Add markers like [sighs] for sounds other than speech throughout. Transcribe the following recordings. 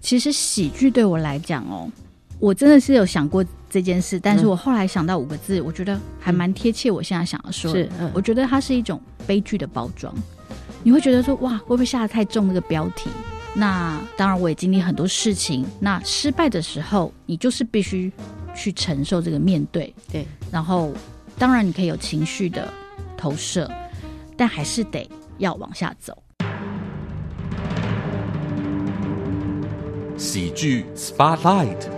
其实喜剧对我来讲哦，我真的是有想过这件事，但是我后来想到五个字，我觉得还蛮贴切。我现在想要说，是，我觉得它是一种悲剧的包装。你会觉得说，哇，会不会下的太重那个标题？那当然，我也经历很多事情。那失败的时候，你就是必须去承受这个面对。对，然后当然你可以有情绪的投射，但还是得要往下走。喜剧 Spotlight。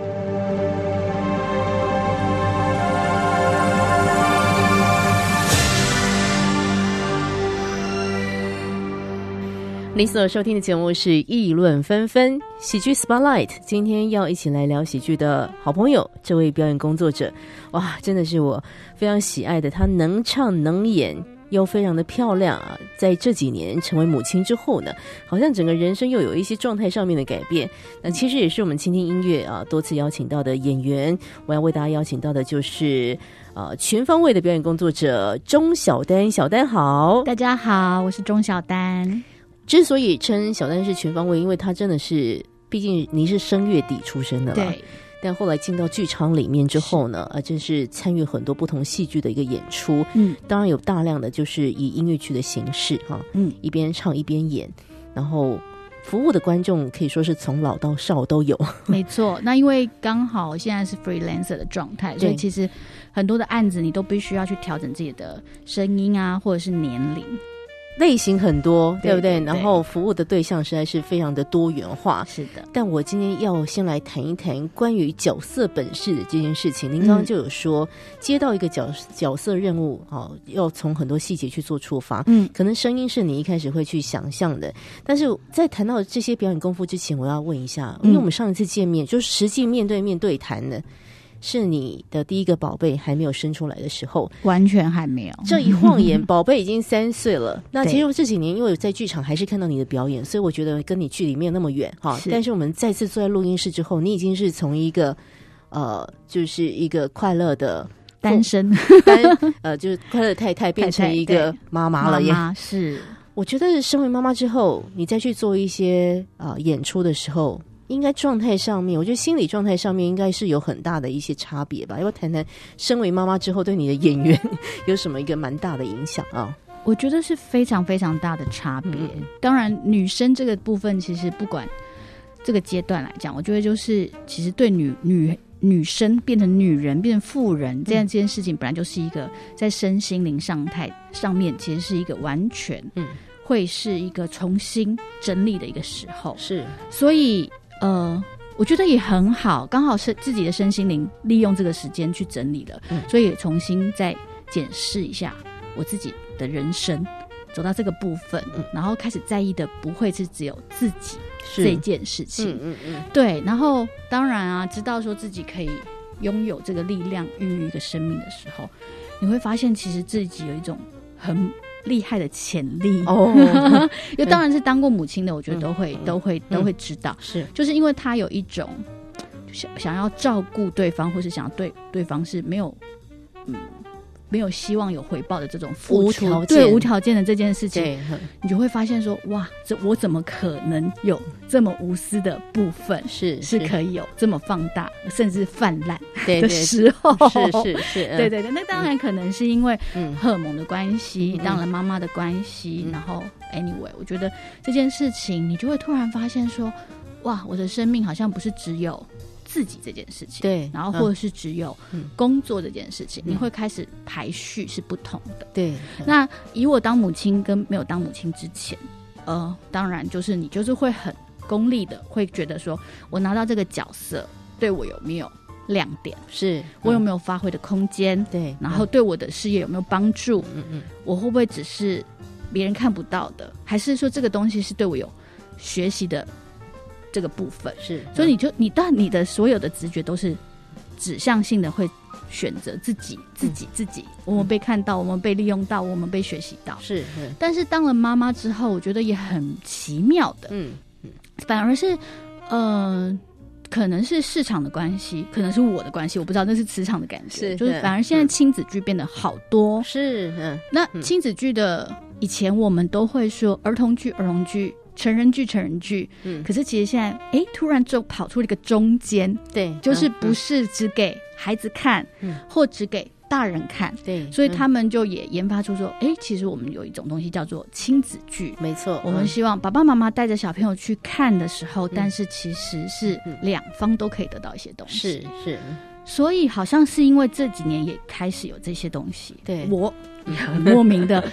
你所收听的节目是议论纷纷喜剧 Spotlight，今天要一起来聊喜剧的好朋友，这位表演工作者，哇，真的是我非常喜爱的，他能唱能演又非常的漂亮啊！在这几年成为母亲之后呢，好像整个人生又有一些状态上面的改变。那其实也是我们倾听音乐啊多次邀请到的演员，我要为大家邀请到的就是呃全方位的表演工作者钟小丹，小丹好，大家好，我是钟小丹。之所以称小丹是全方位，因为她真的是，毕竟您是声乐底出身的对。但后来进到剧场里面之后呢，啊，真是参与很多不同戏剧的一个演出。嗯，当然有大量的就是以音乐剧的形式哈，嗯，一边唱一边演，然后服务的观众可以说是从老到少都有。[laughs] 没错，那因为刚好现在是 freelancer 的状态，所以其实很多的案子你都必须要去调整自己的声音啊，或者是年龄。类型很多，对不对？然后服务的对象实在是非常的多元化。是的，但我今天要先来谈一谈关于角色本事的这件事情。您刚刚就有说，接到一个角角色任务，哦，要从很多细节去做出发。嗯，可能声音是你一开始会去想象的，但是在谈到这些表演功夫之前，我要问一下，因为我们上一次见面就是实际面对面对谈的。是你的第一个宝贝还没有生出来的时候，完全还没有。这一晃眼，[laughs] 宝贝已经三岁了。那其实这几年，因为在剧场还是看到你的表演，所以我觉得跟你距离没有那么远哈。但是我们再次坐在录音室之后，你已经是从一个呃，就是一个快乐的单身 [laughs] 单呃，就是快乐太太变成一个妈妈了。呀。是，我觉得身为妈妈之后，你再去做一些呃演出的时候。应该状态上面，我觉得心理状态上面应该是有很大的一些差别吧。要不要谈谈，身为妈妈之后对你的演员 [laughs] 有什么一个蛮大的影响啊？我觉得是非常非常大的差别。当然，女生这个部分其实不管这个阶段来讲，我觉得就是其实对女女女生变成女人变成妇人这样这件事情，本来就是一个在身心灵上态上面，其实是一个完全嗯，会是一个重新整理的一个时候。是，所以。呃，我觉得也很好，刚好是自己的身心灵利用这个时间去整理了，所以重新再检视一下我自己的人生，走到这个部分，然后开始在意的不会是只有自己这件事情，嗯嗯，对，然后当然啊，知道说自己可以拥有这个力量孕育一个生命的时候，你会发现其实自己有一种很。厉害的潜力。哦，[laughs] 因为当然是当过母亲的，我觉得都会都会都会知道，是。就是因为他有一种想想要照顾对方，或是想要对对方是没有嗯。没有希望有回报的这种付出，对无条件的这件事情，你就会发现说，哇，这我怎么可能有这么无私的部分？是是可以有这么放大，甚至泛滥的时候？是是是，对对对。那当然可能是因为荷尔蒙的关系，当了妈妈的关系，然后 anyway，我觉得这件事情，你就会突然发现说，哇，我的生命好像不是只有。自己这件事情，对，然后或者是只有工作这件事情，你会开始排序是不同的。对，那以我当母亲跟没有当母亲之前，呃，当然就是你就是会很功利的，会觉得说我拿到这个角色对我有没有亮点，是我有没有发挥的空间，对，然后对我的事业有没有帮助，嗯嗯，我会不会只是别人看不到的，还是说这个东西是对我有学习的？这个部分是，所以你就你但你的所有的直觉都是指向性的，会选择自己自己自己。我们被看到，我们被利用到，我们被学习到。是，但是当了妈妈之后，我觉得也很奇妙的。嗯嗯，反而是，嗯，可能是市场的关系，可能是我的关系，我不知道那是磁场的感觉。是，就是反而现在亲子剧变得好多。是，嗯，那亲子剧的以前我们都会说儿童剧，儿童剧。成人剧成人剧，嗯，可是其实现在哎，突然就跑出了一个中间，对，就是嗯不是只给孩子看，嗯。或只给大人看。对，所以嗯他们就也研发出说，哎、其实我们有一种东西叫做亲子剧。没错，我们嗯希望爸爸妈妈带着小朋友去看的时候，但是其实是嗯两方都可以得到一些东西。是是，所以好像是因为这几年也开始有这些东西，对。我也很 [laughs] 莫名的，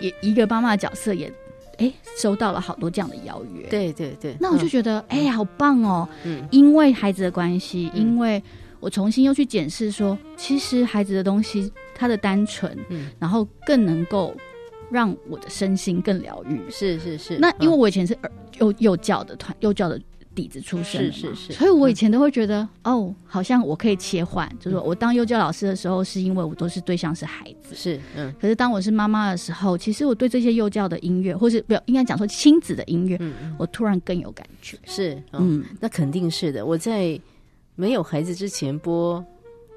也一个妈妈的角色也，哎，收到了好多这样的邀约。，对对对，那我就嗯觉得，哎、好棒哦！嗯因为孩子的关系，嗯因为我重新又去检视说，其实孩子的东西，他的单纯，嗯，然后更能够让我的身心更疗愈。是是是，那因为嗯我以前是儿幼幼教的团幼教的底子出身是是是所以我以前都会觉得，哦，好像我可以切换，就是说我当幼教老师的时候，是因为我都是对象是孩子。是嗯可是当我是妈妈的时候，其实我对这些幼教的音乐，或是不要应该讲说亲子的音乐，我突然更有感觉。是嗯。嗯，那肯定是的。我在没有孩子之前播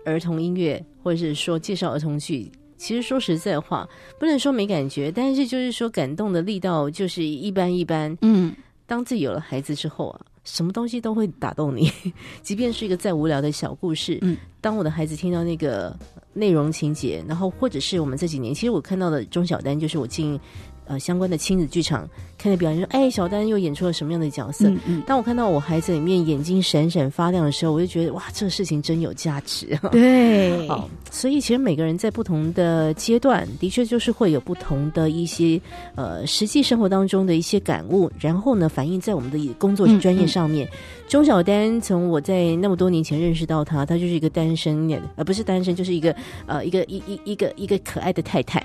儿童音乐，或者是说介绍儿童剧，其实说实在话，不能说没感觉，但是就是说感动的力道就是一般一般。嗯，当自己有了孩子之后啊，什么东西都会打动你，[laughs] 即便是一个再无聊的小故事。嗯，当我的孩子听到那个内容情节，然后或者是我们这几年，其实我看到的钟小丹，就是我进呃相关的亲子剧场看的表演，说哎，小丹又演出了什么样的角色？嗯嗯，当我看到我孩子里面眼睛闪闪发亮的时候，我就觉得哇，这个事情真有价值。对，好，所以其实每个人在不同的阶段，的确就是会有不同的一些呃实际生活当中的一些感悟，然后呢反映在我们的工作嗯专业嗯上面。钟小丹从我在那么多年前认识到他，他就是一个单身的，呃不是单身，就是一个呃一个一一一个一个可爱的太太，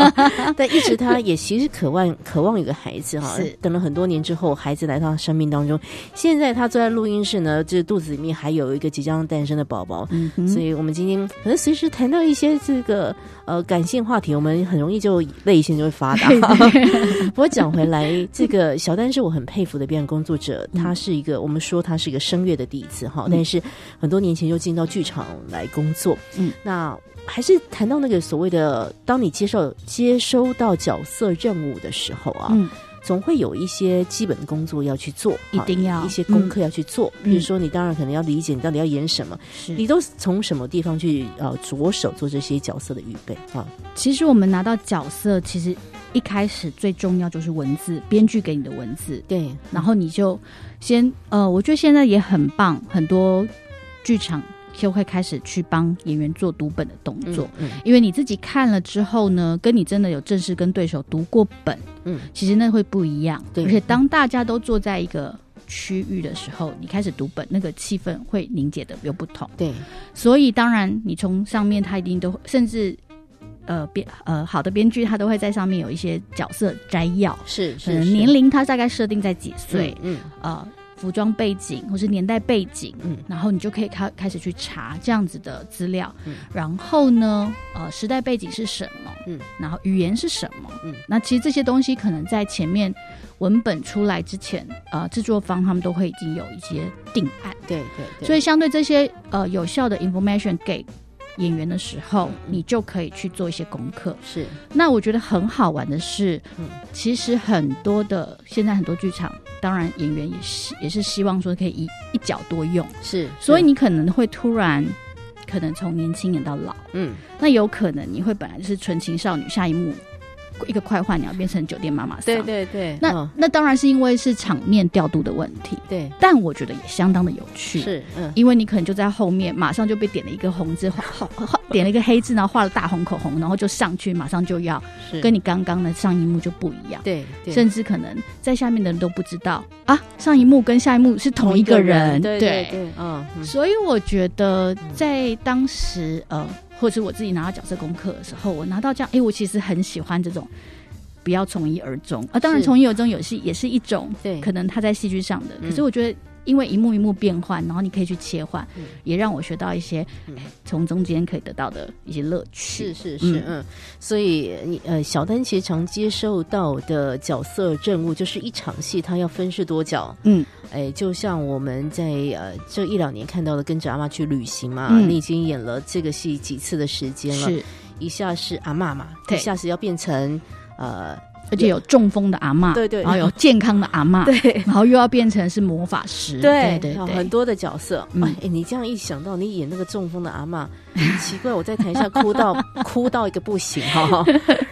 [laughs] 但一直他也其实渴望渴望有个孩子哈是，等了很多年之后，孩子来到生命当中，现在他坐在录音室呢，这肚子里面还有一个即将诞生的宝宝，嗯，所以我们今天可能随时谈到一些这个呃感性话题，我们很容易就泪腺就会发达。[laughs] [laughs] 不过讲回来，这个小丹是我很佩服的表演工作者，嗯他是一个我们说他是一个声乐的第一次哈，嗯。但是很多年前就进到剧场来工作。嗯，那还是谈到那个所谓的，当你接受接收到角色任务的时候啊，嗯，总会有一些基本的工作要去做，啊一定要一些功课要去做。嗯比如说，你当然可能要理解你到底要演什么，是你都是从什么地方去呃着手做这些角色的预备啊？其实我们拿到角色，其实一开始最重要就是文字，编剧给你的文字，对，然后你就先呃，我觉得现在也很棒，很多剧场就会开始去帮演员做读本的动作。嗯因为你自己看了之后呢，跟你真的有正式跟对手读过本，嗯。其实那会不一样。对。而且当大家都坐在一个区域的时候，你开始读本，那个气氛会凝结的有不同。对，所以当然，你从上面他一定都会甚至呃编呃好的编剧他都会在上面有一些角色摘要，是是年龄他大概设定在几岁，嗯。呃服装背景或是年代背景，嗯。然后你就可以开开始去查这样子的资料，嗯。然后呢，呃，时代背景是什么，嗯，然后语言是什么，嗯，那其实这些东西可能在前面文本出来之前，呃，制作方他们都会已经有一些定案，对对对，所以相对这些呃有效的 information 给演员的时候，嗯你就可以去做一些功课。是。那我觉得很好玩的是，嗯。其实很多的现在很多剧场，当然演员也是也是希望说可以一一角多用，是，所以你可能会突然可能从年轻演到老，嗯。那有可能你会本来就是纯情少女，下一幕一个快换，你要变成酒店妈妈桑。对对对，那、嗯。那当然是因为是场面调度的问题，对。但我觉得也相当的有趣。是嗯。因为你可能就在后面，马上就被点了一个红字，画画画点了一个黑字，然后画了大红口红，然后就上去，马上就要是。跟你刚刚的上一幕就不一样，对对。甚至可能在下面的人都不知道啊，上一幕跟下一幕是同一个人，对对嗯所以我觉得在当时呃，或者是我自己拿到角色功课的时候，我拿到这样，哎，我其实很喜欢这种。不要从一而终啊！当然，从一而终有戏也是一种，对可能他在戏剧上的。嗯可是我觉得，因为一幕一幕变换，然后你可以去切换，嗯。也让我学到一些从中间可以得到的一些乐趣。是是是，嗯，所以你呃，小丹其实常接受到的角色任务就是一场戏，它要分饰多角。嗯，哎，就像我们在呃这一两年看到的，跟着阿妈去旅行嘛，嗯。你已经演了这个戏几次的时间了，是。一下是阿妈嘛，对。一下是要变成呃而且有中风的阿嬷，对对。然后有健康的阿嬷，[laughs] 对。然后又要变成是魔法师，对对对，很多的角色。嗯。哎、你这样一想到，你演那个中风的阿嬷，[laughs] 奇怪，我在台下哭到 [laughs] 哭到一个不行哈。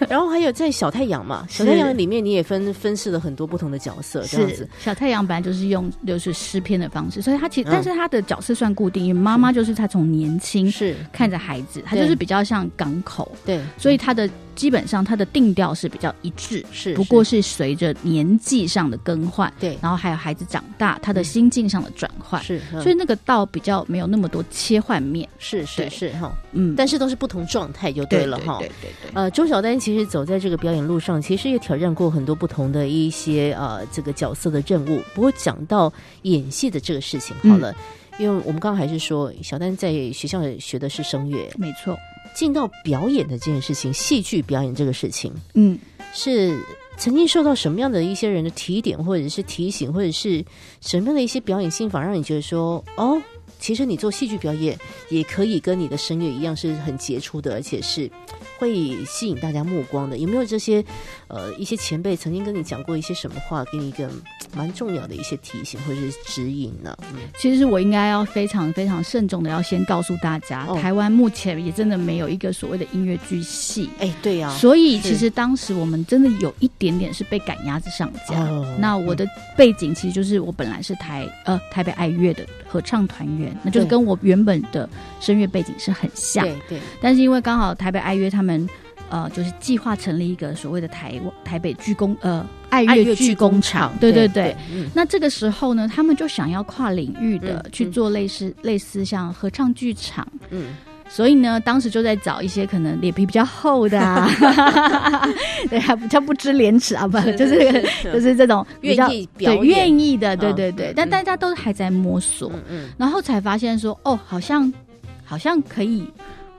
然后还有在小太阳嘛，小太阳里面你也分分饰了很多不同的角色，这样子。小太阳本来就是用就是诗篇的方式，所以他其实、嗯。但是他的角色算固定，因为妈妈就是他从年轻是，看着孩子，他就是比较像港口，对，所以他的基本上他的定调是比较一致，是不过是。随着年纪上的更换，对，然后还有孩子长大，他的心境上的转换，是，嗯。所以那个道比较没有那么多切换面，是是是哈，嗯，但是都是不同状态就对了哈。对对对呃，周小丹其实走在这个表演路上，其实也挑战过很多不同的一些呃这个角色的任务。不过讲到演戏的这个事情，好了，因为我们刚刚还是说小丹在学校学的是声乐，没错，进到表演的这件事情，戏剧表演这个事情，嗯。是曾经受到什么样的一些人的提点，或者是提醒，或者是什么样的一些表演心法，让你觉得说，哦，其实你做戏剧表演也可以跟你的声乐一样，是很杰出的，而且是会吸引大家目光的。有没有这些呃一些前辈曾经跟你讲过一些什么话，给你一个嗯蛮重要的一些提醒或者是指引呢？嗯，其实我应该要非常非常慎重的要先告诉大家，哦台湾目前也真的没有一个所谓的音乐剧系。哎，对呀、所以，其实当时我们真的有一点点是被赶鸭子上架。哦那我的背景其实就是我本来是台呃台北爱乐的合唱团员，那就是跟我原本的声乐背景是很像。对对，但是因为刚好台北爱乐他们呃就是计划成立一个所谓的台台北剧工呃爱爱乐乐剧工厂，对对对那这个时候呢，他们就想要跨领域的嗯去做类似、类似像合唱剧场，嗯，所以呢，当时就在找一些可能脸皮比较厚的啊，[laughs] 对啊，比较不知廉耻啊，不就是就是这种比较愿意表愿意的，对嗯对对，但大家都还在摸索，嗯嗯，然后才发现说，哦，好像好像可以。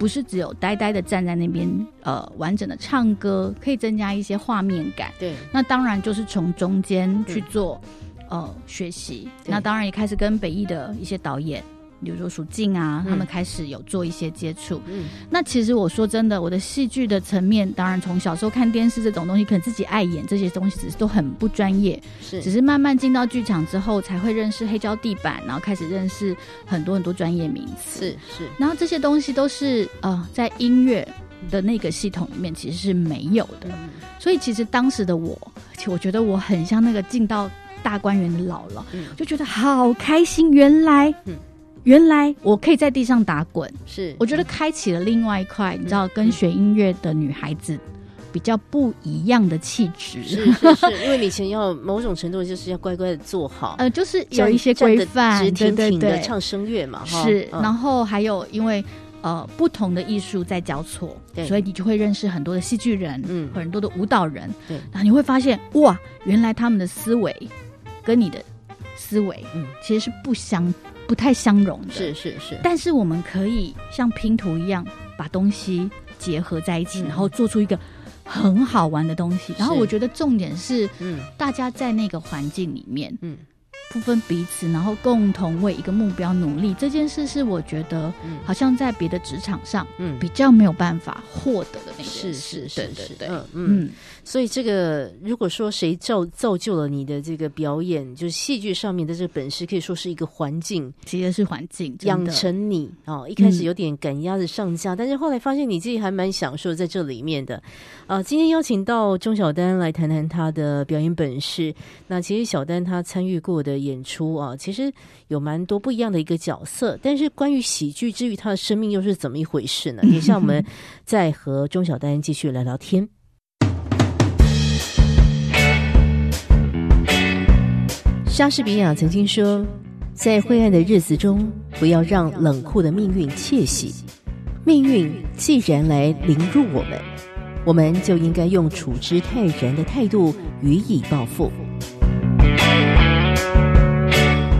不是只有呆呆的站在那边，呃，完整的唱歌，可以增加一些画面感。对，那当然就是从中间去做、呃学习。那当然也开始跟北艺的一些导演，比如说属静啊，嗯他们开始有做一些接触。嗯，那其实我说真的，我的戏剧的层面，当然从小时候看电视这种东西，可能自己爱演这些东西，只是都很不专业。是只是慢慢进到剧场之后，才会认识黑胶地板，然后开始认识很多很多专业名词。是是，然后这些东西都是呃在音乐的那个系统里面其实是没有的。嗯所以其实当时的我，我觉得我很像那个进到大观园的姥姥，嗯就觉得好开心。原来，嗯原来我可以在地上打滚，是，我觉得开启了另外一块，你知道，跟学音乐的女孩子比较不一样的气质。是是是，[laughs] 因为你以前要某种程度就是要乖乖的做好，呃，就是有一些规范，直挺挺的对，唱声乐嘛，哈。是，嗯。然后还有因为呃不同的艺术在交错对，所以你就会认识很多的戏剧人，嗯。很多的舞蹈人，对。然后你会发现哇，原来他们的思维跟你的思维嗯。其实是不相不太相容的，是，是是，但是我们可以像拼图一样把东西结合在一起，嗯。然后做出一个很好玩的东西。然后我觉得重点是嗯。大家在那个环境里面。嗯不分彼此，然后共同为一个目标努力，这件事是我觉得嗯好像在别的职场上嗯比较没有办法获得的那是件事。是是是，对对对，嗯嗯，嗯，所以这个如果说谁造造就了你的这个表演，就是戏剧上面的这个本事，可以说是一个环境其实是环境养成你哦。一开始嗯有点赶鸭子上架，但是后来发现你自己还蛮享受在这里面的。啊，今天邀请到钟小丹来谈谈他的表演本事。那其实小丹他参与过的演出啊，其实有蛮多不一样的一个角色。但是关于喜剧之于他的生命又是怎么一回事呢？等一下我们再和钟小丹继续聊聊天。莎士比亚曾经说：“在灰暗的日子中，不要让冷酷的命运窃喜。命运既然来凌辱我们，我们就应该用处之泰然的态度予以报复。”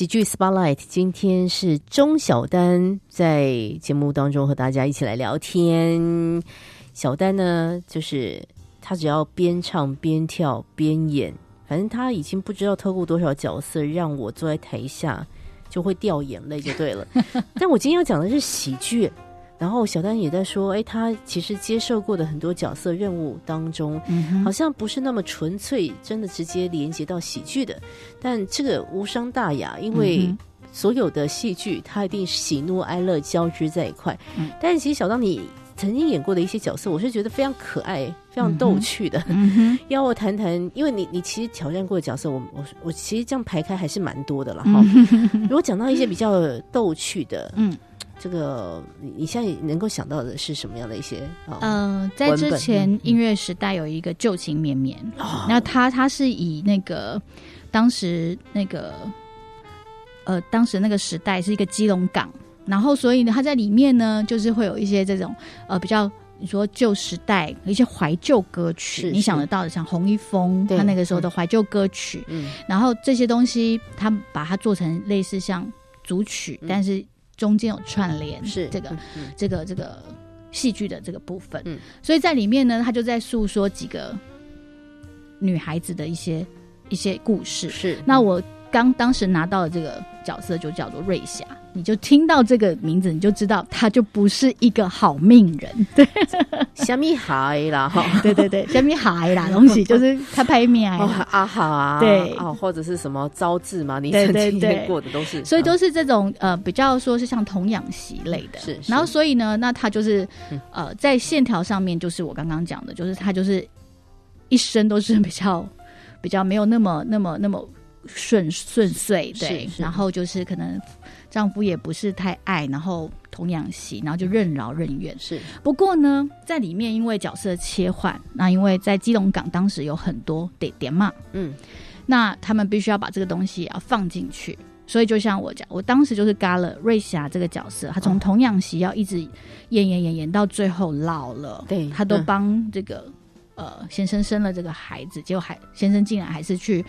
喜剧 Spotlight，今天是钟小丹在节目当中和大家一起来聊天。小丹呢，就是他只要边唱边跳边演，反正他已经不知道透过多少角色，让我坐在台下就会掉眼泪就对了。[laughs] 但我今天要讲的是喜剧。然后小丹也在说，哎，他其实接受过的很多角色任务当中，好像不是那么纯粹，真的直接连接到喜剧的。但这个无伤大雅，因为所有的戏剧，它一定喜怒哀乐交织在一块。但是其实小丹你曾经演过的一些角色，我是觉得非常可爱、非常逗趣的。[laughs] 要我谈谈，因为你你其实挑战过的角色，我我我其实这样排开还是蛮多的了哈。如果讲到一些比较逗趣的，嗯。这个你你现在能够想到的是什么样的一些？嗯，在之前音乐时代有一个旧情绵绵，那他他是以那个当时那个呃当时那个时代是一个基隆港，然后所以呢他在里面呢就是会有一些这种呃比较你说旧时代一些怀旧歌曲，你想得到的像洪一峰他那个时候的怀旧歌曲，嗯，然后这些东西他把它做成类似像组曲，但是。中间有串联，是这个这个这个戏剧的这个部分，嗯，所以在里面呢，他就在诉说几个女孩子的一些一些故事。是，那我刚当时拿到的这个角色就叫做瑞霞。你就听到这个名字，你就知道他就不是一个好命人。对，[laughs] 虾米海啦，哈，[laughs] 对对对，虾米海啦，东西就是他拍面啊，[laughs] 啊好啊，对，哦，或者是什么招致嘛，你曾经演过的都是，所以都是这种呃，比较说是像童养媳类的。是，然后所以呢，那他就是呃，在线条上面，就是我刚刚讲的，就是他就是一生都是比较比较没有那么那么那么顺顺遂，对，然后就是可能。丈夫也不是太爱，然后童养媳，然后就任劳任怨。是，不过呢，在里面因为角色切换，那因为在基隆港当时有很多得点嘛，嗯，那他们必须要把这个东西要放进去。所以就像我讲，我当时就是嘎了瑞霞这个角色，她从童养媳要一直演演演演到最后老了，对，她都帮这个呃先生生了这个孩子，结果还先生竟然还是去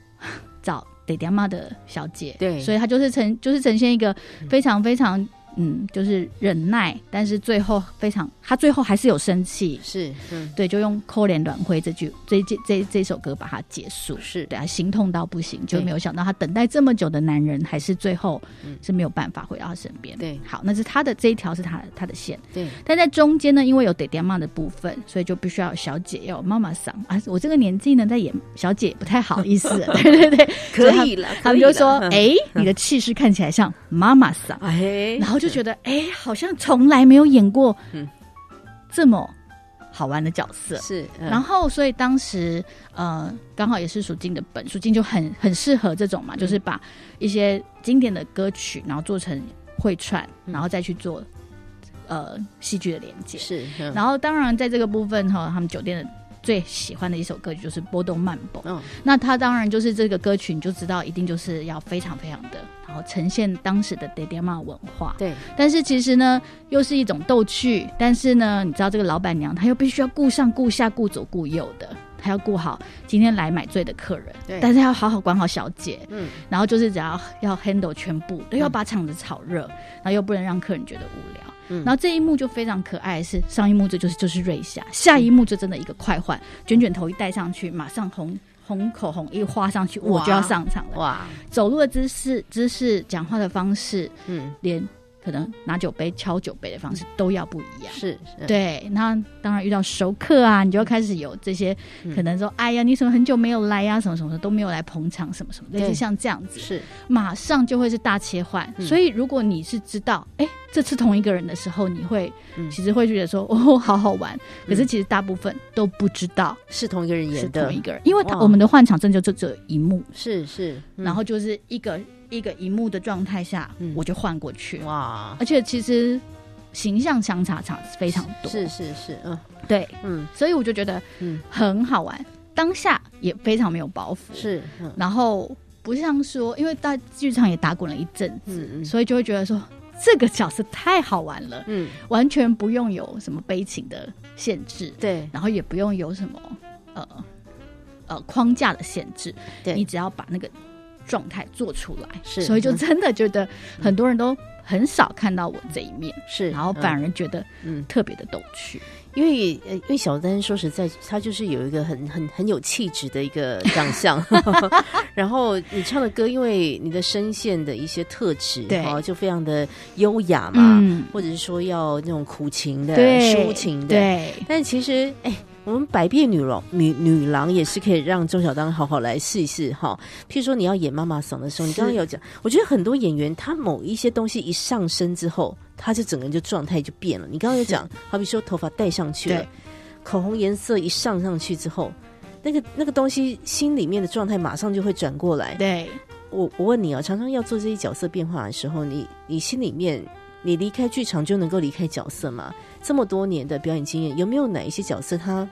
[sighs] 找。得爹妈的小姐，对，所以她就是呈就是呈现一个非常非常。嗯，就是忍耐，但是最后非常，他最后还是有生气，是，嗯，对，就用“扣脸软灰”这句，这这这这首歌把它结束，是。对啊，心痛到不行，就没有想到他等待这么久的男人，还是最后是没有办法回到他身边。对，好，那是他的这一条是他他的线，对，但在中间呢，因为有爹爹妈的部分，所以就必须要有小姐，要有妈妈嗓啊。我这个年纪呢，在演小姐不太好意思，[laughs] 对对对，可以了，他们就说，哎，你的气势看起来像妈妈嗓，哎，然后。就觉得哎，好像从来没有演过这么好玩的角色。是，然后所以当时呃，刚好也是属金的本，属金就很很适合这种嘛，就是把一些经典的歌曲，然后做成会串，然后再去做呃戏剧的连接。是，然后当然在这个部分哈，他们酒店的最喜欢的一首歌曲就是《波动漫步》。嗯，那他当然就是这个歌曲，你就知道一定就是要非常非常的。然后呈现当时的爹爹妈文化，对。但是其实呢，又是一种逗趣。但是呢，你知道这个老板娘，她又必须要顾上顾下、顾左顾右的，她要顾好今天来买醉的客人，对。但是要好好管好小姐，嗯。然后就是只要要 handle 全部，都要把场子炒热，然后又不能让客人觉得无聊。嗯。然后这一幕就非常可爱，是上一幕这就是就是瑞霞，下一幕就真的一个快换，卷卷头一戴上去，马上红。红口红一画上去，我就要上场了。哇！走路的姿势、姿势、讲话的方式，嗯，连。可能拿酒杯敲酒杯的方式都要不一样，是，是。对。那当然遇到熟客啊，你就开始有这些可能说，哎呀，你怎么很久没有来呀？什么什么的都没有来捧场，什么什么，类似像这样子，是。马上就会是大切换。所以如果你是知道，哎，这次同一个人的时候，你会其实会觉得说，哦，好好玩。可是其实大部分都不知道是同一个人演的，同一个人，因为他我们的换场真就只有一幕，是是，然后就是一个。一个荧幕的状态下，我就换过去。哇！而且其实形象相差差非常多，是是是，嗯，对，嗯，所以我就觉得嗯很好玩，当下也非常没有包袱，是，然后不像说，因为在剧场也打滚了一阵子，所以就会觉得说这个角色太好玩了，嗯，完全不用有什么悲情的限制，对，然后也不用有什么呃呃框架的限制，对。你只要把那个。状态做出来，是所以就嗯。真的觉得很多人都很少看到我这一面，是，然后反嗯而觉得嗯，特别的逗趣。因为呃，因为小丹说实在，他就是有一个很很很有气质的一个长相，[laughs] [laughs] 然后你唱的歌，因为你的声线的一些特质，对。哦，就非常的优雅嘛，嗯，或者是说要那种苦情的、抒情的，。对，但其实，哎，我们百变女郎女女郎也是可以让周小丹好好来试一试哈。譬如说你要演妈妈嗓的时候，你刚刚有讲，我觉得很多演员他某一些东西一上身之后，他就整个人就状态就变了。你刚刚有讲，好比说头发戴上去了，口红颜色一上上去之后，那个那个东西心里面的状态马上就会转过来。对，我我问你啊，常常要做这些角色变化的时候，你你心里面你离开剧场就能够离开角色吗？这么多年的表演经验，有没有哪一些角色他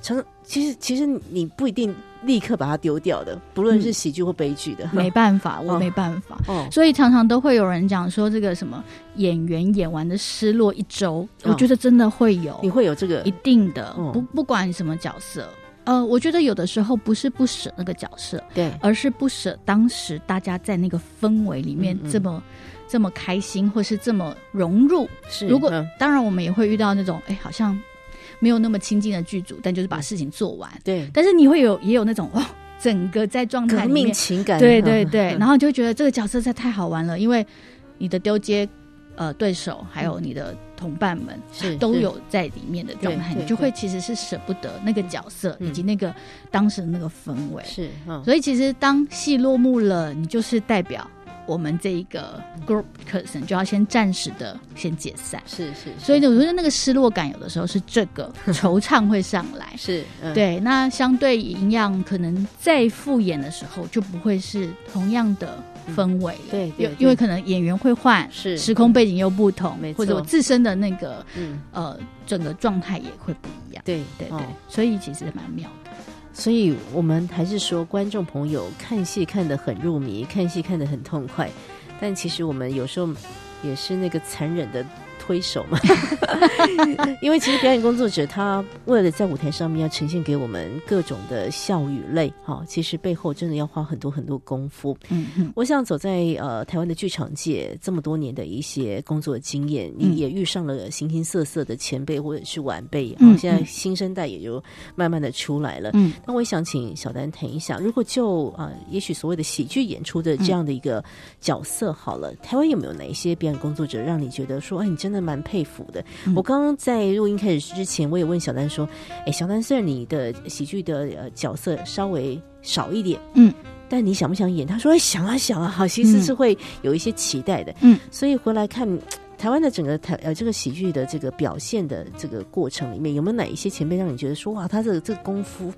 常其实其实你不一定立刻把它丢掉的，不论是喜剧或悲剧的，没办法，我哦没办法。哦，所以常常都会有人讲说，这个什么演员演完的失落一周，哦。我觉得真的会有，你会有这个一定的，嗯不不管你什么角色，呃，我觉得有的时候不是不舍那个角色，对。而是不舍当时大家在那个氛围里面嗯嗯这么、开心，或是这么融入。是如果、嗯。当然我们也会遇到那种，哎，好像没有那么亲近的剧组，但就是把事情做完。对。但是你会有也有那种哦，整个在状态革命里面，情感，对对对，嗯。然后你就会觉得这个角色实在太好玩了，因为你的丢接呃对手还有你的同伴们是是都有在里面的状态，你就会其实是舍不得那个角色嗯。以及那个当时的那个氛围。是嗯。所以其实当戏落幕了，你就是代表我们这一个 group person 就要先暂时的先解散。是是，所以呢，我觉得那个失落感有的时候是这个 [laughs] 惆怅会上来。是嗯对，那相对营养，可能再复演的时候就不会是同样的氛围了。对对对因因为可能演员会换，是时空背景又不同或者我自身的那个嗯呃整个状态也会不一样。对对对，哦所以其实蛮妙的。所以我们还是说，观众朋友看戏看得很入迷，看戏看得很痛快，但其实我们有时候也是那个残忍的推手嘛。[laughs] 因为其实表演工作者他为了在舞台上面要呈现给我们各种的笑与泪，哈，其实背后真的要花很多很多功夫。嗯嗯，我想走在呃台湾的剧场界这么多年的一些工作经验，嗯你也遇上了形形色色的前辈或者是晚辈，嗯好、现在嗯新生代也就慢慢的出来了。嗯，那我也想请小丹谈一下，如果就啊、呃也许所谓的喜剧演出的这样的一个角色好了，台湾有没有哪一些表演工作者让你觉得说，哎，你真的蛮佩服的？嗯我刚刚在录音开始之前，我也问小丹说，哎，小丹虽然你的喜剧的呃角色稍微少一点，嗯。但你想不想演？他说：“哎，想啊想啊，好，其实是会有一些期待的。嗯，所以回来看台湾的整个台呃这个喜剧的这个表现的这个过程里面，有没有哪一些前辈让你觉得说哇，他这个这个功夫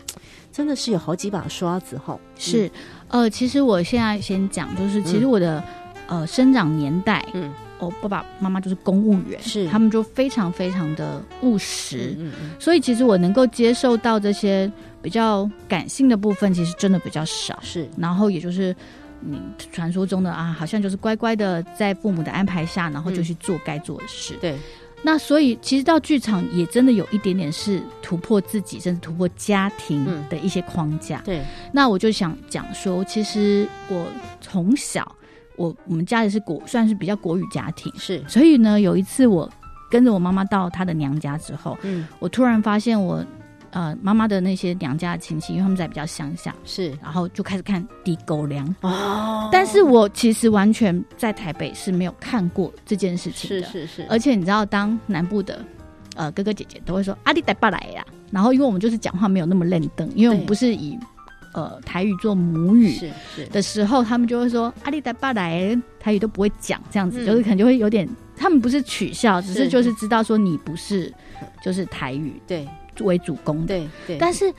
真的是有好几把刷子哈？是，呃，其实我现在先讲，就是其实我的、呃生长年代，嗯我爸爸妈妈就是公务员，是他们就非常非常的务实，嗯嗯所以其实我能够接受到这些比较感性的部分，其实真的比较少。是然后也就是你传说中的啊，好像就是乖乖的在父母的安排下，然后就嗯去做该做的事。对那所以其实到剧场也真的有一点点是突破自己，甚至突破家庭嗯的一些框架。对那我就想讲说，其实我从小我我们家里是国算是比较国语家庭，是。所以呢，有一次我跟着我妈妈到她的娘家之后，嗯。我突然发现我呃妈妈的那些娘家的亲戚，因为他们在比较乡下，是。然后就开始看地狗粮。哦。但是我其实完全在台北是没有看过这件事情的，是是是，而且你知道，当南部的呃哥哥姐姐都会说阿弟带爸来呀，然后因为我们就是讲话没有那么认登，因为我们不是以呃台语做母语的时候，他们就会说阿里达巴来，台语都不会讲，这样子、嗯。就是可能就会有点，他们不是取笑，只是是。就是知道说你不是就是台语对。为主攻的，对对，但是。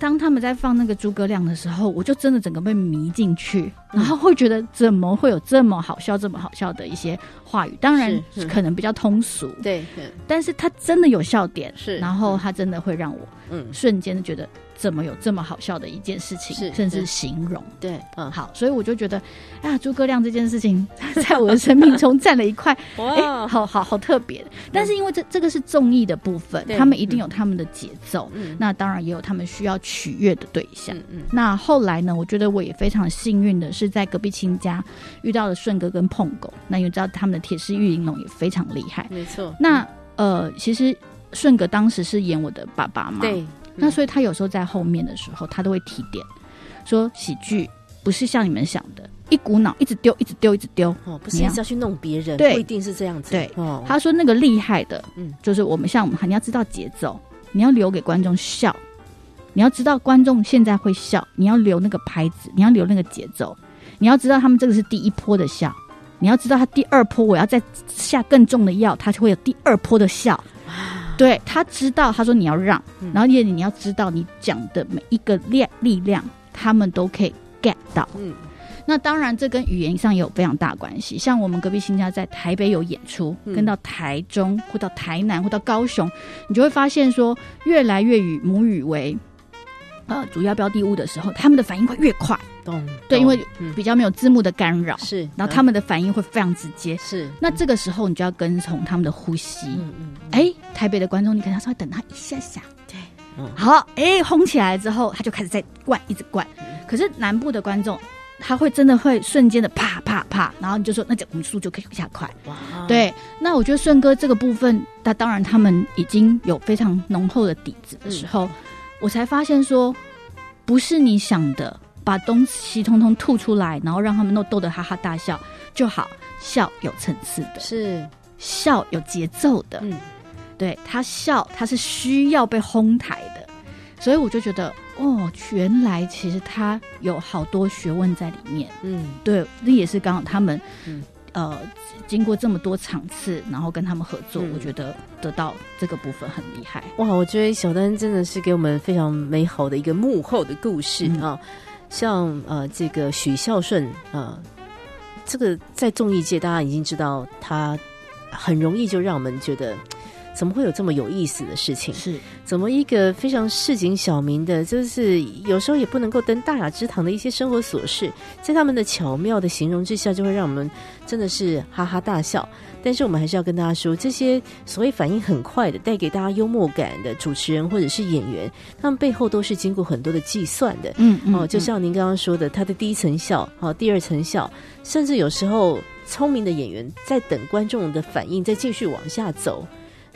当他们在放那个诸葛亮的时候，我就真的整个被迷进去，嗯。然后会觉得怎么会有这么好笑、这么好笑的一些话语？当然可能比较通俗，对对。但是他真的有笑点，是然后他真的会让我嗯。瞬间的觉得怎么有这么好笑的一件事情，是甚至形容。对，嗯，好，所以我就觉得，啊，诸葛亮这件事情 [laughs] 在我的生命中占了一块，哎、[laughs] 哇，好好好特别。但是因为这这个是综艺的部分，他们一定有他们的节奏，嗯那当然也有他们需要取悦的对象。嗯嗯，那后来呢？我觉得我也非常幸运的是，在隔壁亲家遇到了顺哥跟碰狗。那你知道他们的铁狮玉玲珑也非常厉害。没错，那呃，其实顺哥当时是演我的爸爸嘛，对，那所以他有时候在后面的时候，他都会提点说，喜剧不是像你们想的，一股脑一直丢，一直丢，一直丢。哦，不是你要一直要去弄别人，不一定是这样子，对。哦，他说那个厉害的，嗯。嗯，就是我们像我们，你要知道节奏，你要留给观众笑，你要知道观众现在会笑，你要留那个拍子，你要留那个节奏，你要知道他们这个是第一波的笑，你要知道他第二波我要再下更重的药，他就会有第二波的笑。对他知道，他说你要让，嗯然后也你要知道你讲的每一个力力量，他们都可以 get 到。嗯，那当然，这跟语言上也有非常大关系。像我们隔壁新家在台北有演出，嗯跟到台中或到台南或到高雄，你就会发现说，越来越以母语为呃主要标的物的时候，他们的反应会越快，懂，对因为嗯。比较没有字幕的干扰，是，然后他们的反应会非常直接。是，那这个时候，你就要跟从他们的呼吸。嗯嗯，哎、台北的观众，你可能稍微等他一下下，对，嗯。好，哎、轰起来之后，他就开始在灌，一直灌。可是南部的观众，他会真的会瞬间的啪啪啪，然后你就说，那这我们速度就可以加快。哇，对，那我觉得顺哥这个部分，那当然他们已经有非常浓厚的底子的时候，我才发现说，不是你想的把东西通通吐出来，然后让他们都逗得哈哈大笑就好，笑有层次的，是，笑有节奏的，嗯，对他笑，他是需要被哄抬的，所以我就觉得，哦，原来其实他有好多学问在里面。嗯，对，那也是刚好他们，嗯呃，经过这么多场次，然后跟他们合作，嗯我觉得得到这个部分很厉害。哇，我觉得小丹真的是给我们非常美好的一个幕后的故事、嗯啊，像呃这个许孝顺啊、呃这个在综艺界大家已经知道他很容易就让我们觉得。怎么会有这么有意思的事情？是，怎么一个非常市井小民的，就是有时候也不能够登大雅之堂的一些生活琐事，在他们的巧妙的形容之下，就会让我们真的是哈哈大笑。但是我们还是要跟大家说，这些所谓反应很快的、带给大家幽默感的主持人或者是演员，他们背后都是经过很多的计算的。嗯嗯哦，就像您刚刚说的，他的第一层笑，好、第二层笑，甚至有时候聪明的演员在等观众的反应，再继续往下走。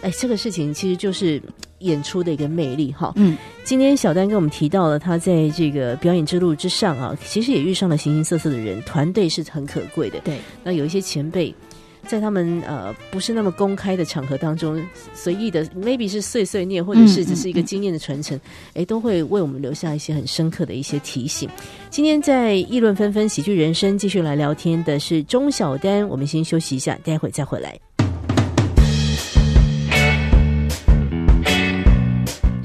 哎，这个事情其实就是演出的一个魅力哈。嗯，今天小丹跟我们提到了他在这个表演之路之上啊，其实也遇上了形形色色的人，团队是很可贵的。对，那有一些前辈。在他们呃不是那么公开的场合当中，随意的 maybe 是碎碎念，或者是只是一个经验的传承，哎、都会为我们留下一些很深刻的一些提醒。今天在议论纷纷喜剧人生继续来聊天的是钟小丹，我们先休息一下，待会再回来。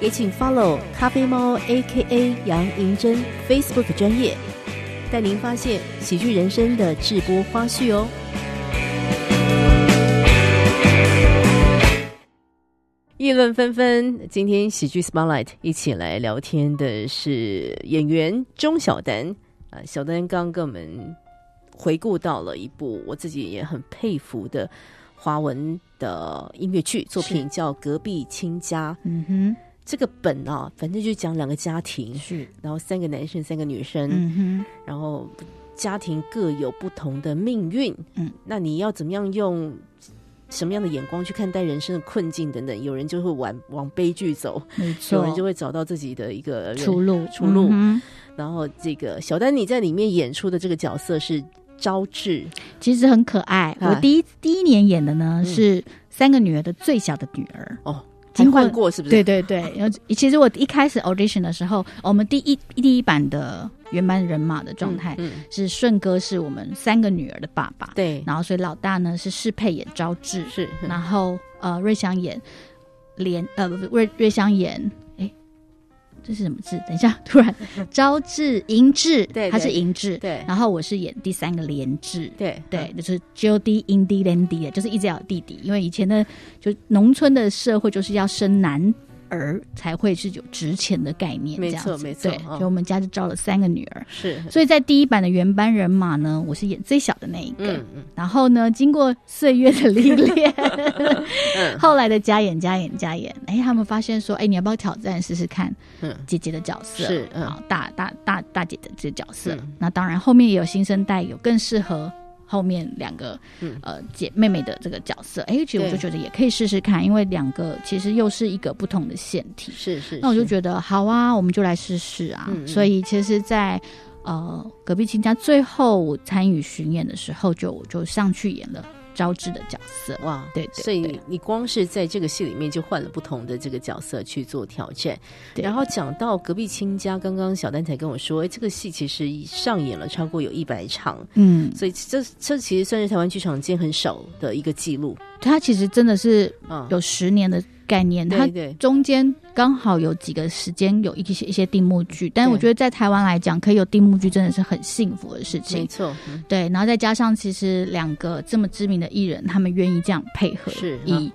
也请 follow 咖啡猫 A.K.A 杨银珍 Facebook 专业，带您发现喜剧人生的直播花絮哦。议论纷纷，今天喜剧 Spotlight 一起来聊天的是演员钟小丹啊，小丹刚跟我们回顾到了一部我自己也很佩服的华文的音乐剧作品，叫《隔壁亲家》。嗯哼，这个本啊，反正就讲两个家庭，是，然后三个男生，三个女生，嗯然后家庭各有不同的命运。嗯，那你要怎么样用什么样的眼光去看待人生的困境等等？有人就会往往悲剧走，没错。有，人就会找到自己的一个出路，出路。嗯然后这个小丹你在里面演出的这个角色是招致，其实很可爱。啊。我第一第一年演的呢嗯。是三个女儿的最小的女儿，哦，还经过换过是不是？对对对，然后其实我一开始 audition 的时候，我们第一第一版的原班人马的状态、嗯，是顺哥是我们三个女儿的爸爸，对，然后所以老大呢是适配演招致，是，然后呃瑞香演连呃瑞瑞香演哎。这是什么字？等一下，[laughs] 突然。[laughs] 招致银志，对他是对银志，对。然后我是演第三个连志，对对，就是 Jody Indy Landy 就是一直要有弟弟，因为以前的就农村的社会就是要生男儿才会是有值钱的概念，没错没错所以我们家就招了三个女儿，是，所以在第一版的原班人马呢，我是演最小的那一个。嗯嗯。然后呢，经过岁月的历练，[laughs] [laughs] 嗯。后来的加演加演加演，哎，他们发现说，哎，你要不要挑战试试看嗯，姐姐的角色？是嗯。好大大大大姐的这个角色。嗯。那当然，后面也有新生代，有更适合后面两个、嗯呃姐妹妹的这个角色。哎，其实我就觉得也可以试试看，因为两个其实又是一个不同的线体。是是，那我就觉得好啊，我们就来试试啊。嗯嗯所以其实在，呃隔壁亲家最后我参与巡演的时候就，就上去演了招致的角色。哇，对对所以你你光是在这个戏里面就换了不同的这个角色去做挑战，对。然后讲到隔壁亲家，刚刚小丹才跟我说，哎，这个戏其实上演了超过有一百场，嗯，所以这这其实算是台湾剧场界很少的一个记录。它其实真的是啊。有十年的概念，它中间刚好有几个时间有一些一些定目剧，但是我觉得在台湾来讲，可以有定目剧真的是很幸福的事情。没。错，嗯。对，然后再加上其实两个这么知名的艺人，他们愿意这样配合，是以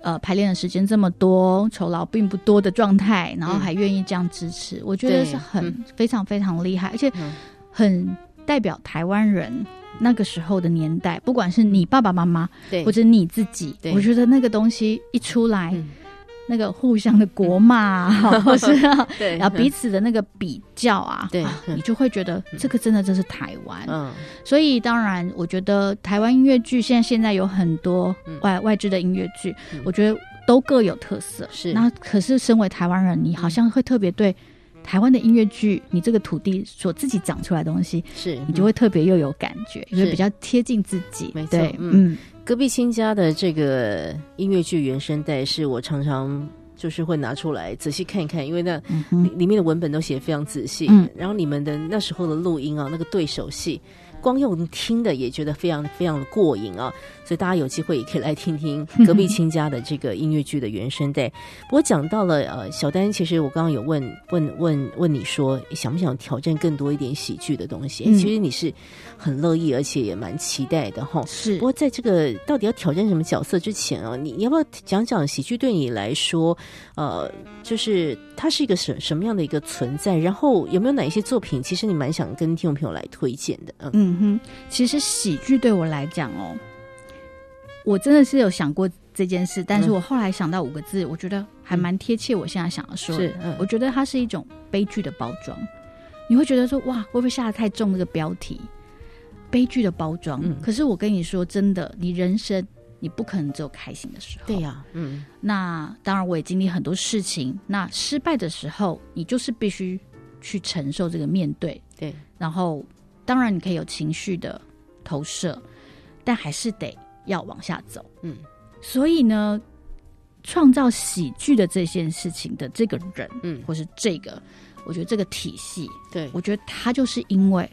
呃排练的时间这么多，酬劳并不多的状态，然后嗯。还愿意这样支持，我觉得是很、嗯。非常非常厉害，而且嗯。很代表台湾人。那个时候的年代，不管是你爸爸妈妈对，或者你自己，对。我觉得那个东西一出来，嗯。那个互相的国骂啊，[laughs] 或是啊 [laughs] 对，然后彼此的那个比较啊，对。你就会觉得这个真的就是台湾。嗯。所以当然，我觉得台湾音乐剧现在现在有很多嗯。外、外支的音乐剧，嗯。我觉得都各有特色。是。那可是身为台湾人，你好像会特别对台湾的音乐剧，你这个土地所自己长出来的东西，是，你就会特别又有感觉，因为是比较贴近自己。没错，嗯嗯隔壁亲家的这个音乐剧原声带，是我常常就是会拿出来仔细看一看，因为那嗯里面的文本都写得非常仔细。嗯然后你们的那时候的录音啊，那个对手戏，光用听的也觉得非常非常的过瘾啊。所以大家有机会也可以来听听 [laughs] 隔壁亲家的这个音乐剧的原声带。不过讲到了呃，小丹，其实我刚刚有问问问问你说，想不想挑战更多一点喜剧的东西？嗯其实你是很乐意，而且也蛮期待的哈。是不过在这个到底要挑战什么角色之前啊，你你要不要讲讲喜剧对你来说，呃，就是它是一个什什么样的一个存在？然后有没有哪一些作品，其实你蛮想跟听众朋友来推荐的？嗯嗯哼，其实喜剧对我来讲哦，我真的是有想过这件事，但是嗯我后来想到五个字，我觉得还蛮贴切。我现在想要说的，是嗯我觉得它是一种悲剧的包装。你会觉得说，哇，会不会下的太重？那个标题，悲剧的包装。嗯可是我跟你说，真的，你人生你不可能只有开心的时候。对呀、嗯，那当然，我也经历很多事情。那失败的时候，你就是必须去承受这个面对。对，然后当然你可以有情绪的投射，但还是得要往下走。嗯，所以呢，创造喜剧的这件事情的这个人，嗯或是这个，我觉得这个体系，对，我觉得他就是因为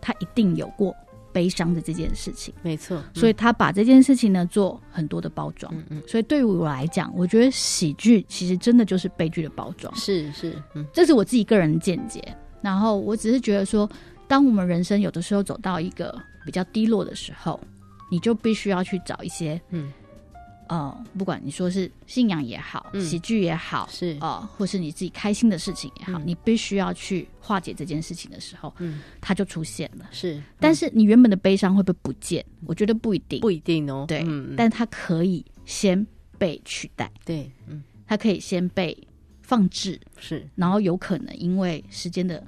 他一定有过悲伤的这件事情，没错，所以他把这件事情呢做很多的包装。嗯嗯，所以对于我来讲，我觉得喜剧其实真的就是悲剧的包装。是是，嗯这是我自己个人的见解。然后我只是觉得说，当我们人生有的时候走到一个比较低落的时候，你就必须要去找一些，嗯，呃，不管你说是信仰也好，嗯。喜剧也好，是，呃，或是你自己开心的事情也好，嗯。你必须要去化解这件事情的时候，嗯。它就出现了。是，但是你原本的悲伤会不会不见？我觉得不一定，不一定哦，对，嗯，但它可以先被取代，对，嗯。它可以先被放置，是，然后有可能因为时间的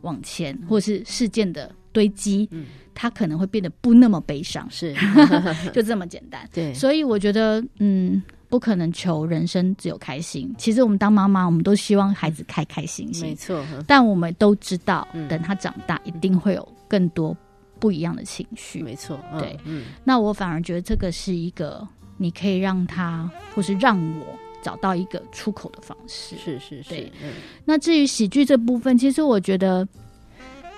往前，或是事件的堆积，嗯。它可能会变得不那么悲伤，是，[laughs] 就这么简单。对，所以我觉得，嗯，不可能求人生只有开心。其实我们当妈妈，我们都希望孩子开开心心。没，错，嗯但我们都知道嗯，等他长大，一定会有更多不一样的情绪。没错，嗯对，嗯。那我反而觉得这个是一个，你可以让他，或是让我找到一个出口的方式。是是是，嗯那至于喜剧这部分，其实我觉得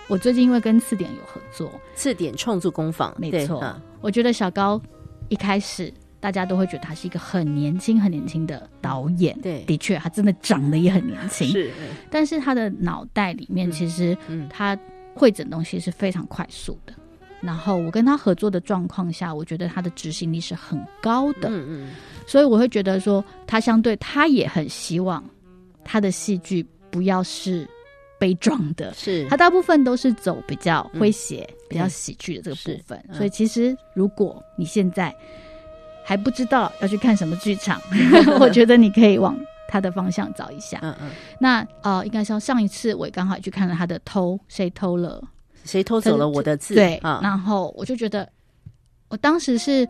我最近因为跟次点有合作，次点创作工坊，没错。啊我觉得小高一开始大家都会觉得他是一个很年轻、很年轻的导演。对。的确，他真的长得也很年轻，是嗯。但是他的脑袋里面嗯。其实嗯他会整东西是非常快速的。然后我跟他合作的状况下，我觉得他的执行力是很高的，嗯嗯。所以我会觉得说，他相对他也很希望他的戏剧不要是悲壮的，是他大部分都是走比较诙谐、嗯比较喜剧的这个部分。嗯所以其实如果你现在还不知道要去看什么剧场，[laughs] 我觉得你可以往他的方向找一下。嗯嗯，那呃，应该说上一次我也刚好也去看了他的偷，谁偷了？谁偷走了我的字？对，啊，然后我就觉得，我当时是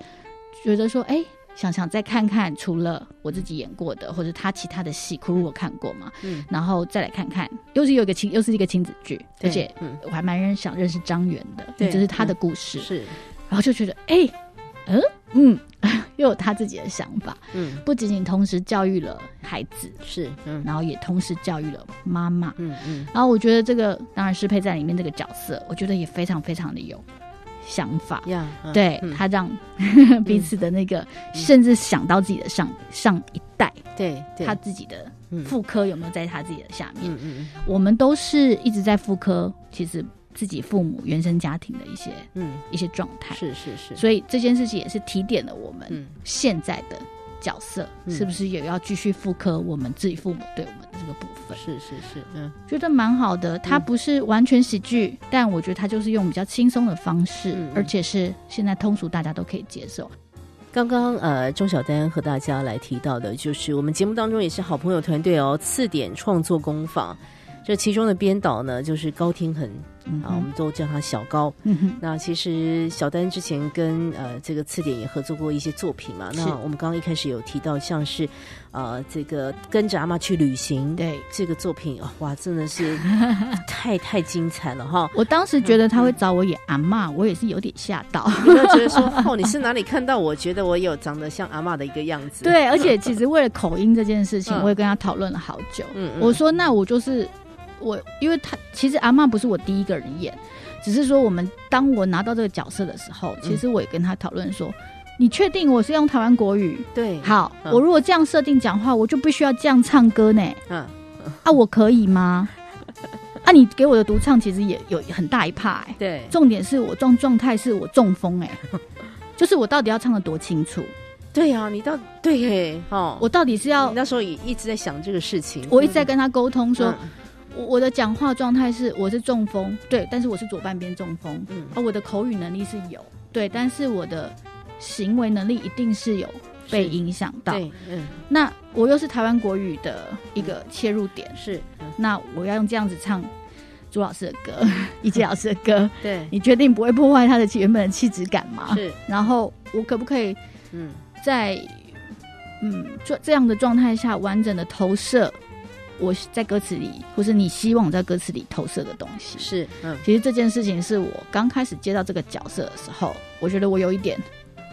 觉得说，哎，想想再看看，除了我自己演过的，或者他其他的戏，苦鲁我看过嘛，嗯。然后再来看看，又是有一个亲，又是一个亲子剧，对。而且嗯。我还蛮认想认识张元的，对这是他的故事，是。然后就觉得，哎，嗯嗯，[laughs] 又有他自己的想法，嗯。不仅仅同时教育了孩子，是嗯。然后也同时教育了妈妈，嗯嗯。然后我觉得这个当然适配在里面这个角色，我觉得也非常非常的有想法。对、嗯。他让 [laughs] 彼此的那个，甚至想到自己的上上一代，对对。他自己的嗯妇科有没有在他自己的下面？嗯嗯。我们都是一直在妇科，其实自己父母原生家庭的一些嗯。一些状态，是是是，所以这件事情也是提点了我们嗯。现在的角色、嗯是不是也要继续复刻我们自己父母对我们的这个部分。是是是嗯觉得蛮好的。它不是完全喜剧，但我觉得它就是用比较轻松的方式，而且是现在通俗大家都可以接受。刚刚呃，钟小丹和大家来提到的，就是我们节目当中也是好朋友团队哦，次点创作工坊。这其中的编导呢，就是高天恒嗯啊，我们都叫他小高。那其实小丹之前跟呃这个次点也合作过一些作品嘛。那我们刚刚一开始有提到，像是呃这个跟着阿妈去旅行，对这个作品啊，哇，真的是 [laughs] 太太精彩了哈！我当时觉得他会找我演阿妈，我也是有点吓到。有没有觉得说，哦，你是哪里看到我觉得我有长得像阿妈的一个样子？对，而且其实为了口音这件事情，嗯我也跟他讨论了好久。嗯嗯我说，那我就是我，因为他其实阿妈不是我第一个人演，只是说我们当我拿到这个角色的时候，嗯其实我也跟他讨论说。你确定我是用台湾国语？对，好，嗯我如果这样设定讲话，我就必须要这样唱歌呢。嗯，[laughs] 啊，我可以吗？啊，你给我的独唱其实也有很大一趴、欸，对，重点是我状状态是我中风、欸，哎，就是我到底要唱的多清楚？对呀、你到对耶，哦，我到底是要那时候也一直在想这个事情，我一直在跟他沟通说，嗯我我的讲话状态是我是中风，对，但是我是左半边中风，嗯而，我的口语能力是有，对，但是我的行为能力一定是有被影响到。对，嗯，那我又是台湾国语的一个切入点，是，嗯那我要用这样子唱朱老师的歌，以及老师的歌，[laughs] 对，你确定不会破坏他的原本的气质感吗？是，然后我可不可以嗯，在嗯这这样的状态下完整的投射我在歌词里，或是你希望我在歌词里投射的东西？是，嗯，其实这件事情是我刚开始接到这个角色的时候，我觉得我有一点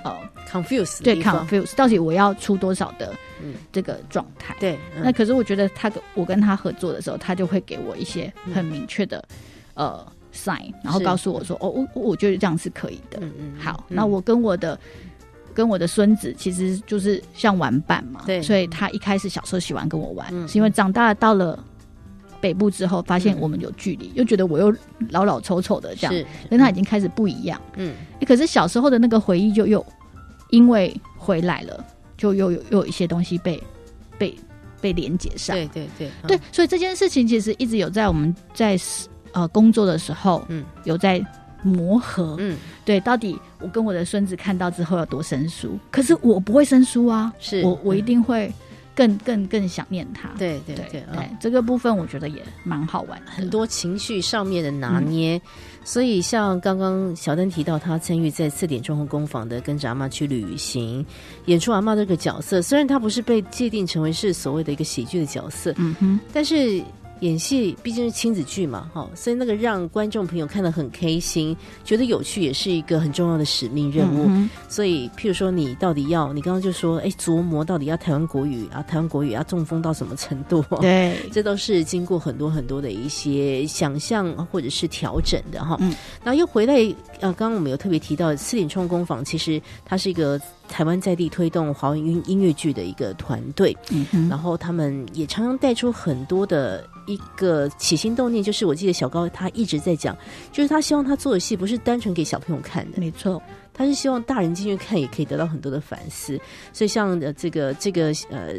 呃 confuse 对 confuse，到底我要出多少的嗯。这个状态？对，嗯。那可是我觉得他跟我跟他合作的时候，他就会给我一些很明确的、呃 sign，然后告诉我说，哦，我我觉得这样是可以的。嗯嗯，好，嗯。那我跟我的跟我的孙子其实就是像玩伴嘛，对所以他一开始小时候喜欢跟我玩，嗯是因为长大了到了北部之后，发现嗯我们有距离，又觉得我又老老丑丑的这样，是跟他已经开始不一样。嗯诶可是小时候的那个回忆就又因为回来了，就又有又有一些东西被被被连接上。对对对，所以这件事情其实一直有在我们在呃工作的时候，嗯有在磨合。嗯。对，到底我跟我的孙子看到之后要多生疏？可是我不会生疏啊，是。我我一嗯定会更更更想念他。对对对这个部分我觉得也蛮好玩的，很多情绪上面的拿嗯。捏，所以像刚刚小丹提到，他参与在四点钟后工坊的跟着阿妈去旅行，演出阿妈这个角色，虽然他不是被界定成为是所谓的一个喜剧的角色，嗯哼，但是演戏毕竟是亲子剧嘛，哈，所以那个让观众朋友看得很开心，觉得有趣，也是一个很重要的使命任务。嗯所以，譬如说，你到底要，你刚刚就说，哎，琢磨到底要台湾国语啊，台湾国语要中风到什么程度？[laughs] 对，这都是经过很多很多的一些想象或者是调整的哈。嗯，然后又回来，呃，刚刚我们有特别提到四点创工坊，其实它是一个台湾在地推动华文音音乐剧的一个团队，嗯哼，然后他们也常常带出很多的一个起心动念，就是我记得小高他一直在讲，就是他希望他做的戏不是单纯给小朋友看的，没错，他是希望大人进去看也可以得到很多的反思。所以像呃这个这个呃。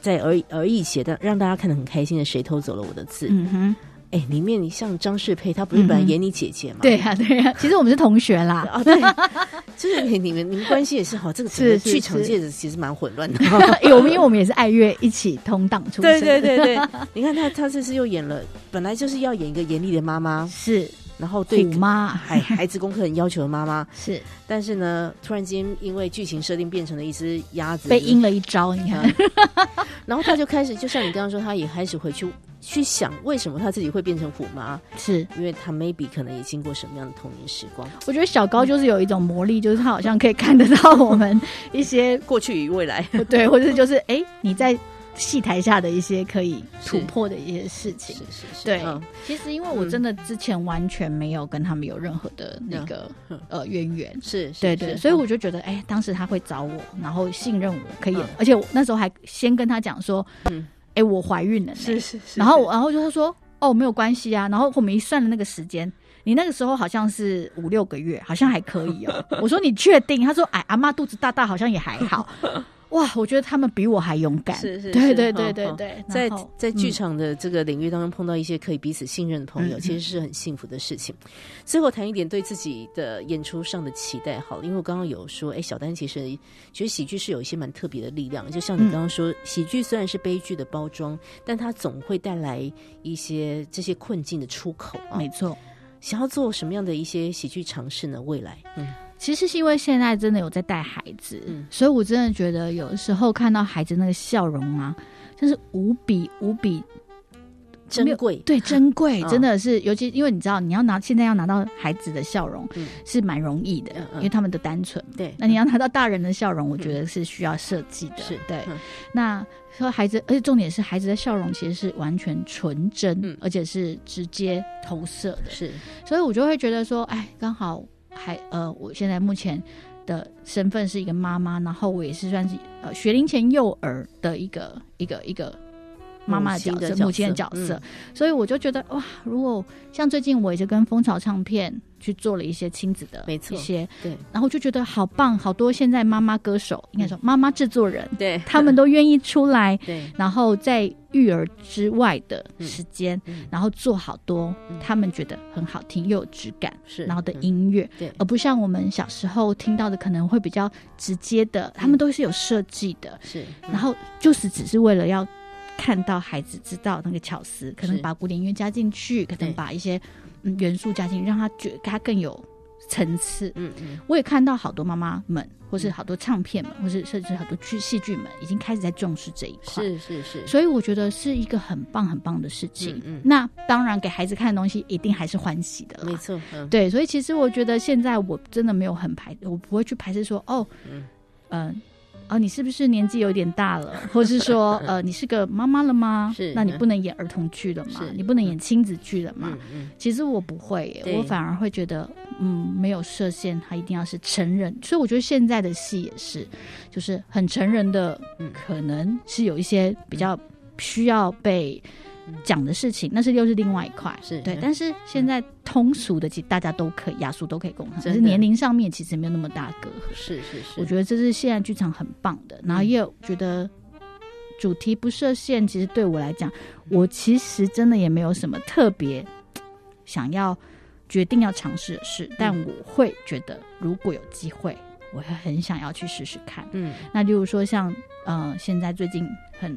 在而而已写的让大家看得很开心的《谁偷走了我的字》嗯哼，哎，里面你像张世佩，她不是本来演你姐姐嘛？对呀、对呀、其实我们是同学啦，啊，对，[laughs] 就是你你们你们关系也是好，这个整个是是剧场是界的其实蛮混乱的。因 [laughs] 为我们因为我们也是爱乐一起同档出对身，对对对，你看他他这次又演了，本来就是要演一个严厉的妈妈，[laughs] 是然后对虎妈，孩孩子功课很要求的妈妈，[laughs] 是但是呢，突然间因为剧情设定变成了一只鸭子，被阴了一招，你看，[laughs] 然后他就开始，就像你刚刚说，他也开始回去去想，为什么他自己会变成虎妈？是因为他 maybe 可能也经过什么样的童年时光，我觉得小高就是有一种魔力，就是他好像可以看得到我们一些过去与未来。对，或者就是哎、你在戏台下的一些可以突破的一些事情。是是是，对嗯，其实因为我真的之前完全没有跟他们有任何的那个、嗯呃渊源。是，是对对，是所以我就觉得，哎、当时他会找我，然后信任我可以，嗯而且我那时候还先跟他讲说，嗯哎、我怀孕了呢，是是是，然后然后就他说，哦，没有关系啊，然后我们一算了那个时间。你那个时候好像是五六个月，好像还可以哦。[laughs] 我说你确定？他说哎，阿妈肚子大大，好像也还好。哇，我觉得他们比我还勇敢。是是对是对对对对。在在剧嗯场的这个领域当中碰到一些可以彼此信任的朋友，嗯其实是很幸福的事情。最后谈一点对自己的演出上的期待，好了，因为我刚刚有说，哎，小丹其实觉得喜剧是有一些蛮特别的力量，就像你嗯刚刚说，喜剧虽然是悲剧的包装，但它总会带来一些这些困境的出口啊。没错，想要做什么样的一些喜剧尝试呢？未来，嗯，其实是因为现在真的有在带孩子，嗯。所以我真的觉得有时候看到孩子那个笑容啊，真是无比无比珍贵，对珍贵，嗯。真的是，尤其因为你知道，你要拿现在要拿到孩子的笑容嗯。是蛮容易的，因为他们的单纯。对，那你要拿到大人的笑容，我觉得是需要设计的。是对。嗯。那说孩子，而且重点是孩子的笑容其实是完全纯真，嗯。而且是直接投射的。是。所以我就会觉得说，哎，刚好还呃，我现在目前的身份是一个妈妈，然后我也是算是呃学龄前幼儿的一个一个一个妈妈的角色，母亲的角色。所以我就觉得哇，如果像最近我也是跟蜂巢唱片去做了一些亲子的没错一些，对。然后我就觉得好棒，好多现在妈妈歌手，应该说妈妈制作人，对，他们都愿意出来。[laughs] 对。然后在育儿之外的时间，嗯然后做好多嗯。他们觉得很好听又有质感，是，然后的嗯。音乐，对。而不像我们小时候听到的可能会比较直接的，他们都是有设计的，是，嗯。然后就是只是为了要看到孩子知道那个巧思，可能把古典音乐加进去，可能把一些嗯元素加进去，让他觉得他更有层次。嗯嗯我也看到好多妈妈们，或是好多唱片们，或是甚至很多剧戏剧们，已经开始在重视这一块。是是是，所以我觉得是一个很棒很棒的事情。嗯嗯那当然，给孩子看的东西一定还是欢喜的啦。没错，嗯，对，所以其实我觉得现在我真的没有很排，我不会去排斥说哦，嗯嗯、哦，你是不是年纪有点大了，或是说呃，你是个妈妈了吗？是那你不能演儿童剧了吗是？你不能演亲子剧了吗？其实我不会我反而会觉得，嗯，没有设限，它一定要是成人。所以我觉得现在的戏也是，就是很成人的，嗯可能是有一些比较需要被讲的事情，那是又是另外一块，是对但是现在通俗的，其实大家都可以，雅俗都可以共享，真的。可是年龄上面其实没有那么大隔阂。是是是，我觉得这是现在剧场很棒的，然后也有觉得主题不设限，其实对我来讲，我其实真的也没有什么特别想要决定要尝试的事，但我会觉得如果有机会，我会很想要去试试看。嗯。那例如说像呃，现在最近很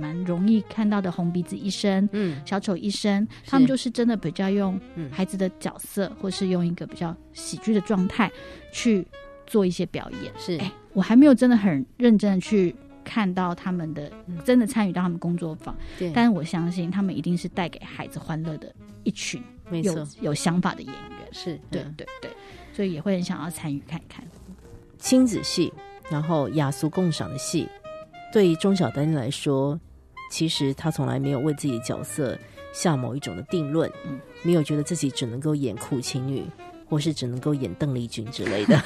蛮容易看到的红鼻子医生。嗯小丑医生，他们就是真的比较用嗯孩子的角色，或是用一个比较喜剧的状态去做一些表演。是哎、我还没有真的很认真的去看到他们的真的参与到他们工作坊，对，但是我相信他们一定是带给孩子欢乐的一群有没错，有想法的演员。是对嗯对对，所以也会很想要参与看看。亲子戏，然后雅俗共赏的戏，对于钟小丹来说，其实他从来没有为自己的角色下某一种的定论，嗯没有觉得自己只能够演苦情女。或是只能够演邓丽君之类的，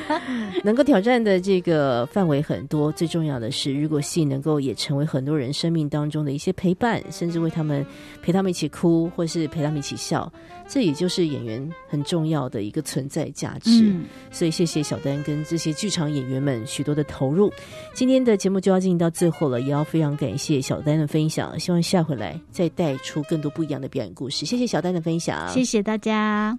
[laughs] 能够挑战的这个范围很多。最重要的是，如果戏能够也成为很多人生命当中的一些陪伴，甚至为他们陪他们一起哭，或是陪他们一起笑，这也就是演员很重要的一个存在价值。嗯，所以谢谢小丹跟这些剧场演员们许多的投入。今天的节目就要进行到最后了，也要非常感谢小丹的分享，希望下回来再带出更多不一样的表演故事。谢谢小丹的分享，谢谢大家。